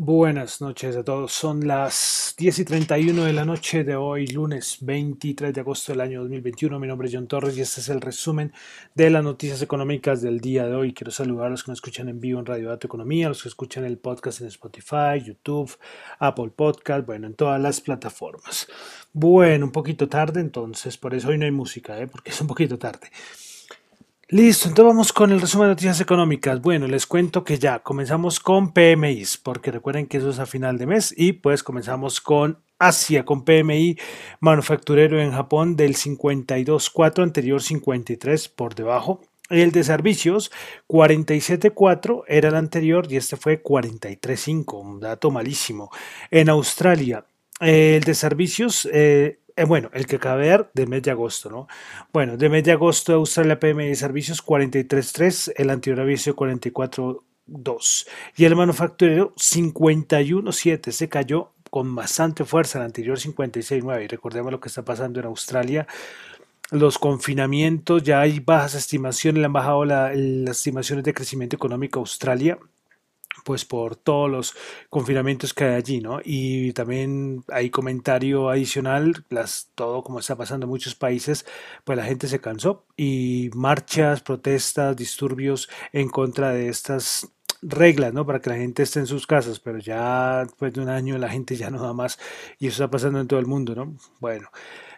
Buenas noches a todos. Son las 10 y 31 de la noche de hoy, lunes 23 de agosto del año 2021. Mi nombre es John Torres y este es el resumen de las noticias económicas del día de hoy. Quiero saludar a los que nos escuchan en vivo en Radio Dato Economía, a los que escuchan el podcast en Spotify, YouTube, Apple Podcast, bueno, en todas las plataformas. Bueno, un poquito tarde, entonces por eso hoy no hay música, ¿eh? porque es un poquito tarde. Listo, entonces vamos con el resumen de noticias económicas. Bueno, les cuento que ya comenzamos con PMIs, porque recuerden que eso es a final de mes, y pues comenzamos con Asia, con PMI manufacturero en Japón del 52.4, anterior 53 por debajo. El de servicios 47.4 era el anterior y este fue 43.5, un dato malísimo. En Australia, el de servicios eh, eh, bueno, el que acaba de de mes de agosto, ¿no? Bueno, de mes de agosto Australia PMI de servicios 43.3, el anterior aviso 44.2 y el manufacturero 51.7, se cayó con bastante fuerza, el anterior 56.9 y recordemos lo que está pasando en Australia. Los confinamientos, ya hay bajas estimaciones, le han bajado las estimaciones de crecimiento económico a Australia pues por todos los confinamientos que hay allí, ¿no? Y también hay comentario adicional, las, todo como está pasando en muchos países, pues la gente se cansó y marchas, protestas, disturbios en contra de estas reglas, ¿no? Para que la gente esté en sus casas, pero ya después de un año la gente ya no da más y eso está pasando en todo el mundo, ¿no? Bueno.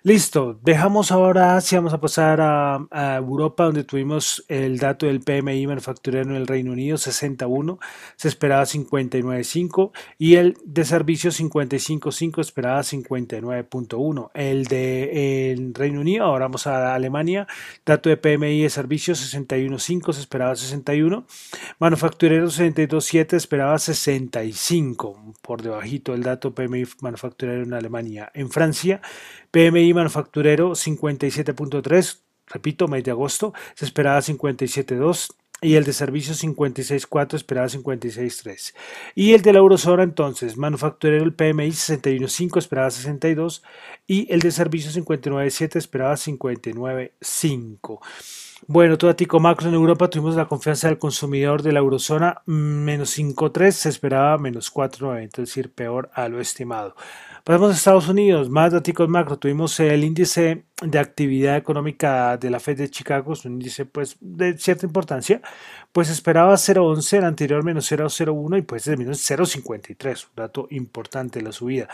Listo, dejamos ahora Asia, vamos a pasar a, Europa, donde tuvimos el dato del PMI manufacturero en el Reino Unido, 61, se esperaba 59.5, y el de servicios 55.5, esperaba 59.1. El de el Reino Unido, ahora vamos a Alemania, dato de PMI de servicios 61.5, se esperaba 61, manufacturero 62.7, esperaba 65, por debajito el dato PMI manufacturero en Alemania. En Francia, PMI manufacturero 57.3, repito, mes de agosto, se esperaba 57.2 y el de servicios 56.4 esperaba 56.3. Y el de la eurozona entonces, manufacturero el PMI 61.5 esperaba 62 y el de servicios 59.7 esperaba 59.5. Bueno, todo tico macro en Europa tuvimos la confianza del consumidor de la eurozona menos 5.3, se esperaba menos 4.9, es decir, peor a lo estimado. Pasamos a Estados Unidos, más datos macro. Tuvimos el índice de actividad económica de la Fed de Chicago, es un índice pues de cierta importancia, pues esperaba 0.11, el anterior menos 0.01 y pues terminó en 0.53, un dato importante la subida.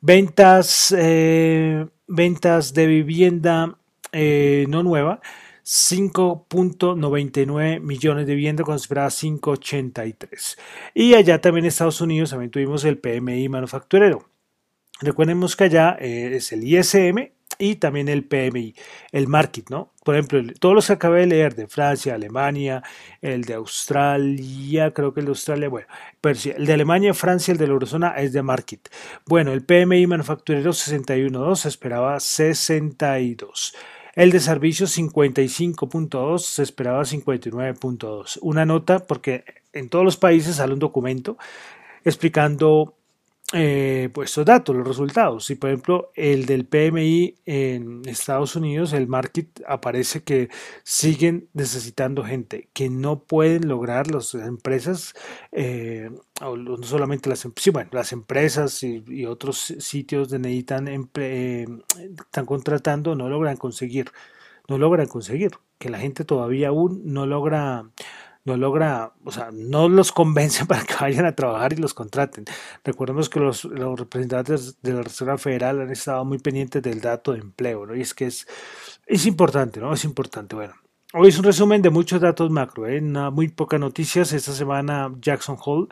Ventas, eh, ventas de vivienda eh, no nueva, 5.99 millones de viviendas cuando esperaba 5.83. Y allá también en Estados Unidos también tuvimos el PMI manufacturero. Recordemos que allá eh, es el ISM y también el PMI, el market, ¿no? Por ejemplo, todos los que acabé de leer de Francia, Alemania, el de Australia, creo que el de Australia, bueno, pero sí, el de Alemania, Francia, el de la Eurozona es de market. Bueno, el PMI manufacturero 61.2 se esperaba 62. El de servicios 55.2 se esperaba 59.2. Una nota porque en todos los países sale un documento explicando eh, pues estos datos, los resultados. Si por ejemplo el del PMI en Estados Unidos, el market aparece que siguen necesitando gente, que no pueden lograr las empresas, eh, no solamente las, em-, sí, bueno, las empresas y, otros sitios de necesitan, eh, están contratando, no logran conseguir, no logran conseguir, que la gente todavía aún no logra no logra, o sea, no los convence para que vayan a trabajar y los contraten. Recordemos que los, representantes de la Reserva Federal han estado muy pendientes del dato de empleo, ¿no? Y es que es, es importante, ¿no? Es importante. Bueno, hoy es un resumen de muchos datos macro, ¿eh? muy pocas noticias. Esta semana Jackson Hole.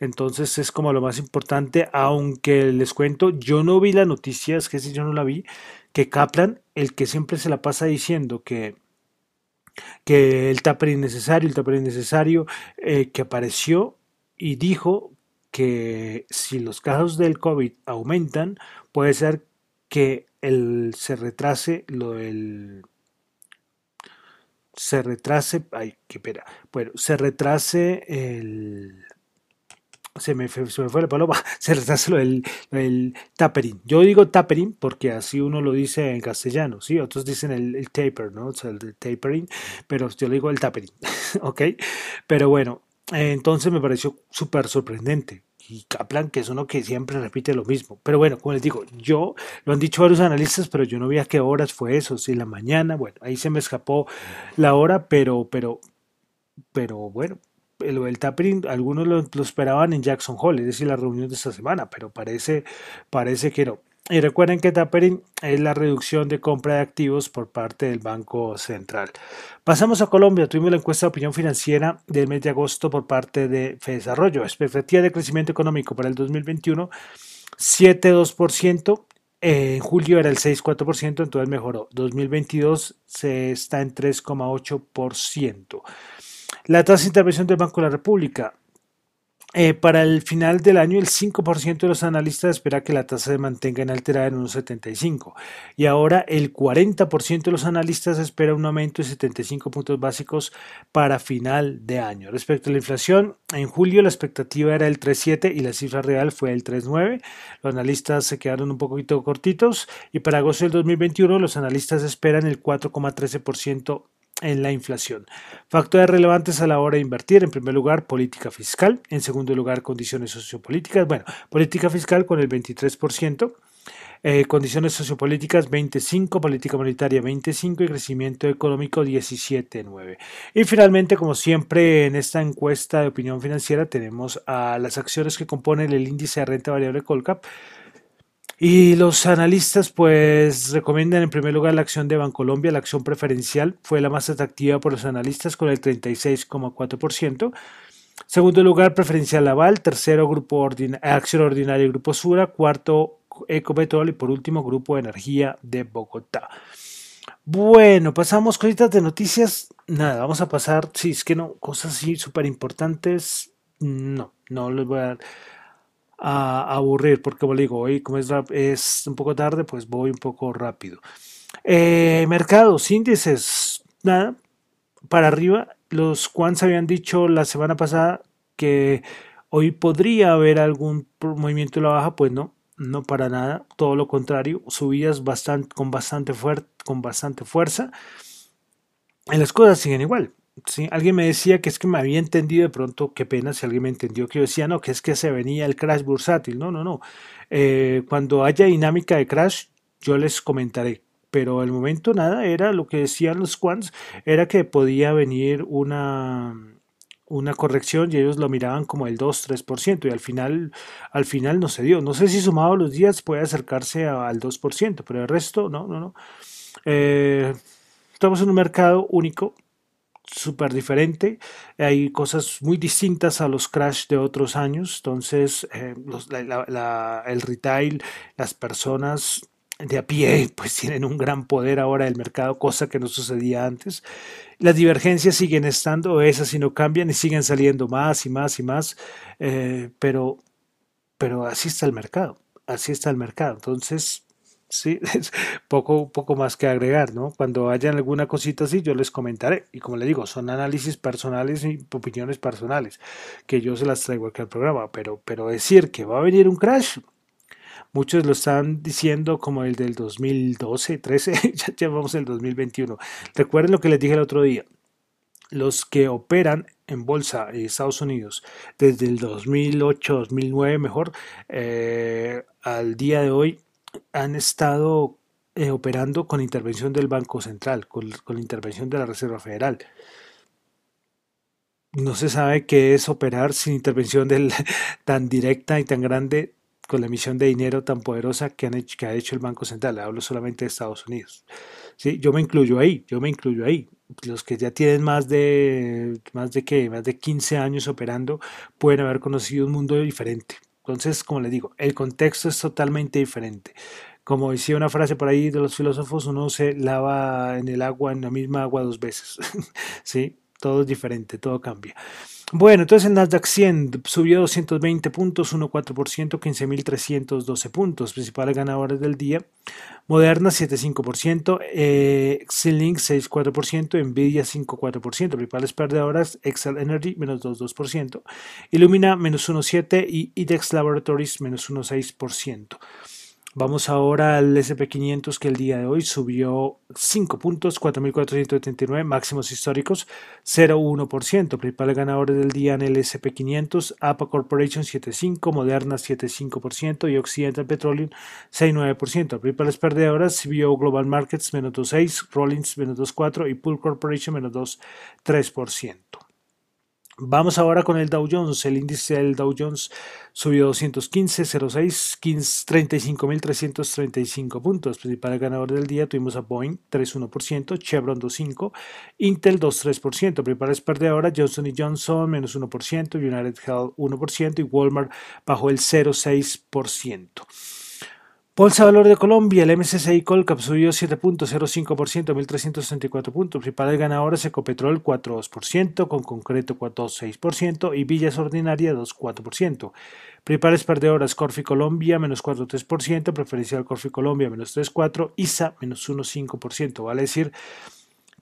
Entonces es como lo más importante, aunque les cuento, yo no vi la noticia, es que si yo no la vi, que Kaplan, el que siempre se la pasa diciendo que que el taper innecesario, el taper innecesario, eh, que apareció y dijo que si los casos del COVID aumentan, puede ser que el, se retrase lo del se retrase, ay, qué pena, bueno, se retrase el, se me, fue, se me fue la paloma, se retrasa el, el tapering. Yo digo tapering porque así uno lo dice en castellano, ¿sí? Otros dicen el, taper, ¿no? O sea, el tapering, pero yo le digo el tapering, ¿ok? Pero bueno, entonces me pareció súper sorprendente y Kaplan, que es uno que siempre repite lo mismo. Pero bueno, como les digo, yo, lo han dicho varios analistas, pero yo no vi a qué horas fue eso, si la mañana, bueno, ahí se me escapó la hora, pero, pero, pero bueno, lo del tapering, algunos lo, esperaban en Jackson Hole, es decir, la reunión de esta semana, pero parece, parece que no. Y recuerden que tapering es la reducción de compra de activos por parte del Banco Central. Pasamos a Colombia. Tuvimos la encuesta de opinión financiera del mes de agosto por parte de Desarrollo. Expectativa de crecimiento económico para el 2021, 7,2%. En julio era el 6,4%, entonces mejoró. 2022 se está en 3,8%. La tasa de intervención del Banco de la República eh, para el final del año, el 5% de los analistas espera que la tasa se mantenga inalterada en 1,75 y ahora el 40% de los analistas espera un aumento de 75 puntos básicos para final de año. Respecto a la inflación, en julio la expectativa era el 3,7 y la cifra real fue el 3,9. Los analistas se quedaron un poquito cortitos y para agosto del 2021 los analistas esperan el 4,13% en la inflación. Factores relevantes a la hora de invertir, en primer lugar, política fiscal, en segundo lugar, condiciones sociopolíticas, bueno, política fiscal con el 23%, eh, condiciones sociopolíticas 25, política monetaria 25 y crecimiento económico 17,9. Y finalmente, como siempre en esta encuesta de opinión financiera, tenemos a las acciones que componen el índice de renta variable Colcap, y los analistas pues recomiendan en primer lugar la acción de Bancolombia, la acción preferencial fue la más atractiva por los analistas con el 36,4%. Segundo lugar, preferencial Aval. Tercero, grupo acción ordinaria Grupo Sura. Cuarto, Ecopetrol. Y por último, Grupo Energía de Bogotá. Bueno, pasamos cositas de noticias. Nada, vamos a pasar. Si es que no, cosas así súper importantes. No, no les voy a dar a aburrir, porque como le digo, hoy como es, es un poco tarde, pues voy un poco rápido. Eh, mercados, índices, nada, para arriba. Los Quants habían dicho la semana pasada que hoy podría haber algún movimiento de la baja, pues no, no para nada, todo lo contrario, subidas bastante, con, bastante con bastante fuerza. Y las cosas siguen igual. ¿Sí? Alguien me decía que es que me había entendido de pronto, qué pena si alguien me entendió que yo decía, no, que es que se venía el crash bursátil. No, no, no. Eh, cuando haya dinámica de crash, yo les comentaré. Pero al momento nada, era lo que decían los quants, era que podía venir una, una corrección y ellos lo miraban como el 2-3% y al final, al final no se dio. No sé si sumado los días puede acercarse al 2%, pero el resto no, no, no. Eh, estamos en un mercado único, súper diferente. Hay cosas muy distintas a los crash de otros años. Entonces, eh, el retail, las personas de a pie, pues tienen un gran poder ahora del mercado, cosa que no sucedía antes. Las divergencias siguen estando, esas y no cambian y siguen saliendo más y más y más, eh, pero, pero así está el mercado, así está el mercado. Entonces, sí, es poco, poco más que agregar, ¿no? Cuando hayan alguna cosita así, yo les comentaré. Y como le digo, son análisis personales y opiniones personales, que yo se las traigo aquí al programa, pero, pero decir que va a venir un crash, muchos lo están diciendo como el del 2012, 13, ya llevamos el 2021. Recuerden lo que les dije el otro día. Los que operan en bolsa en Estados Unidos desde el 2008, 2009 mejor, eh, al día de hoy han estado eh, operando con intervención del Banco Central, con, la intervención de la Reserva Federal. No se sabe qué es operar sin intervención tan directa y tan grande con la emisión de dinero tan poderosa que, ha hecho el Banco Central. Hablo solamente de Estados Unidos. Yo me incluyo ahí, yo me incluyo ahí. Los que ya tienen más de, más de, ¿qué? Más de 15 años operando pueden haber conocido un mundo diferente. Entonces, como le digo, el contexto es totalmente diferente. Como decía una frase por ahí de los filósofos, uno se lava en el agua, en la misma agua dos veces. ¿Sí? Todo es diferente, todo cambia. Bueno, entonces el Nasdaq 100 subió 220 puntos, 1,4%, 15.312 puntos. Principales ganadores del día. Moderna 7,5%, eh, Xilink 6,4%, Nvidia 5,4%. Principales perdedoras, Excel Energy menos 2,2%, Illumina menos 1,7% y IDEX Laboratories menos 1,6%. Vamos ahora al SP500 que el día de hoy subió 5 puntos, 4.479 máximos históricos, 0,1%. Principales ganadores del día en el SP500, APA Corporation 7,5%, Moderna 7,5% y Occidental Petroleum 6,9%. Principales perdedoras, vio Global Markets menos 2,6%, Rollins menos 2,4% y Pool Corporation menos 2,3%. Vamos ahora con el Dow Jones. El índice del Dow Jones subió 215.06, 35.335 puntos. Principal ganador del día tuvimos a Boeing 3.1%, Chevron 2.5%, Intel 2.3%. Principales perdedoras Johnson Johnson menos 1%, United Health 1% y Walmart bajo el 0.6%. Bolsa Valor de Colombia, el MSCI Colcap subió 7.05%, 1.364 puntos. Principales ganadores Ecopetrol 4.2%, con concreto 4.6% y Villas Ordinaria 2.4%. Principales perdedoras Corfi Colombia menos 4.3%, Preferencial Corfi Colombia menos 3.4%, ISA menos 1.5%. Vale decir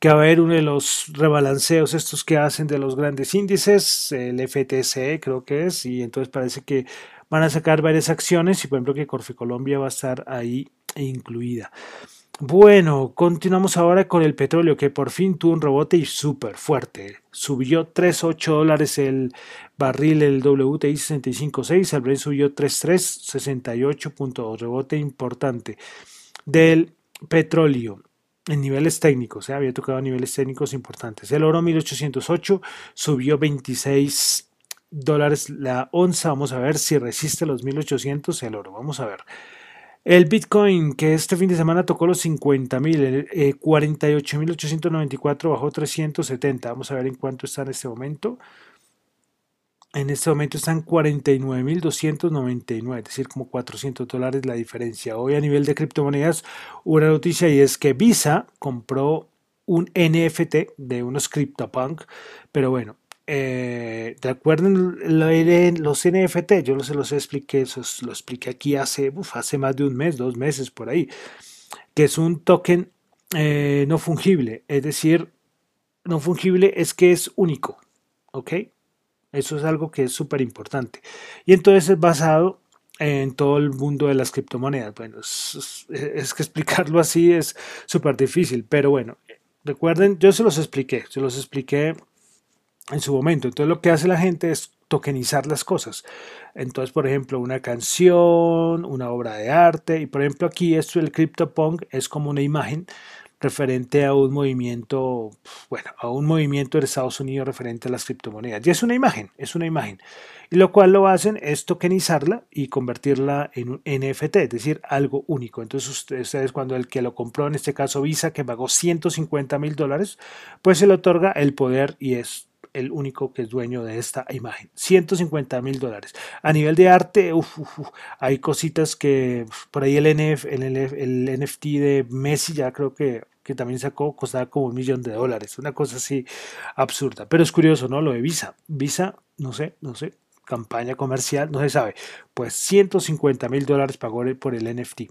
que va a haber uno de los rebalanceos estos que hacen de los grandes índices, el FTSE creo que es, y entonces parece que van a sacar varias acciones y por ejemplo que Corfe Colombia va a estar ahí incluida. Bueno, continuamos ahora con el petróleo que por fin tuvo un rebote y súper fuerte. Subió 3.8 dólares el barril, el WTI 65.6, el Brent subió 3.3, 68 puntos, rebote importante del petróleo en niveles técnicos, ¿eh? había tocado niveles técnicos importantes. El oro 1808 subió 26 dólares la onza. Vamos a ver si resiste los 1800 el oro. Vamos a ver. El Bitcoin, que este fin de semana tocó los 50 mil, eh, 48.894 bajó 370. Vamos a ver en cuánto está en este momento. En este momento están 49.299, es decir, como 400 dólares la diferencia. Hoy a nivel de criptomonedas, una noticia y es que Visa compró un NFT de unos CryptoPunk, pero bueno, eh, ¿Recuerdan los NFT? Yo los, los expliqué, los, lo expliqué aquí hace, hace más de un mes, dos meses por ahí, que es un token eh, no fungible, es decir, no fungible es que es único, ¿ok? Eso es algo que es súper importante. Y entonces es basado en todo el mundo de las criptomonedas. Bueno, es, es que explicarlo así es súper difícil, pero bueno, recuerden, yo se los expliqué, se los expliqué en su momento. Entonces lo que hace la gente es tokenizar las cosas. Entonces, por ejemplo, una canción, una obra de arte, y por ejemplo aquí esto del CryptoPunk es como una imagen referente a un movimiento, bueno, a un movimiento de Estados Unidos referente a las criptomonedas. Y es una imagen, es una imagen. Y lo cual lo hacen es tokenizarla y convertirla en un NFT, es decir, algo único. Entonces ustedes cuando el que lo compró, en este caso Visa, que pagó 150 mil dólares, pues se le otorga el poder y es el único que es dueño de esta imagen. 150 mil dólares. A nivel de arte, hay cositas que por ahí el, NF, el, NFT de Messi ya creo que, que también sacó, costaba como un millón de dólares. Una cosa así absurda. Pero es curioso, ¿no? Lo de Visa. Visa, no sé, no sé campaña comercial, no se sabe, pues 150 mil dólares pagó por el NFT.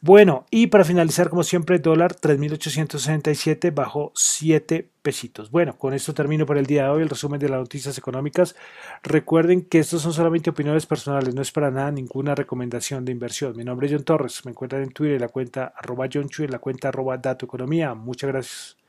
Bueno, y para finalizar, como siempre, dólar 3.867 bajo 7 pesitos. Bueno, con esto termino por el día de hoy el resumen de las noticias económicas. Recuerden que estos son solamente opiniones personales, no es para nada ninguna recomendación de inversión. Mi nombre es John Torres, me encuentran en Twitter en la cuenta arroba John Chu, en la cuenta arroba Dato Economía. Muchas gracias.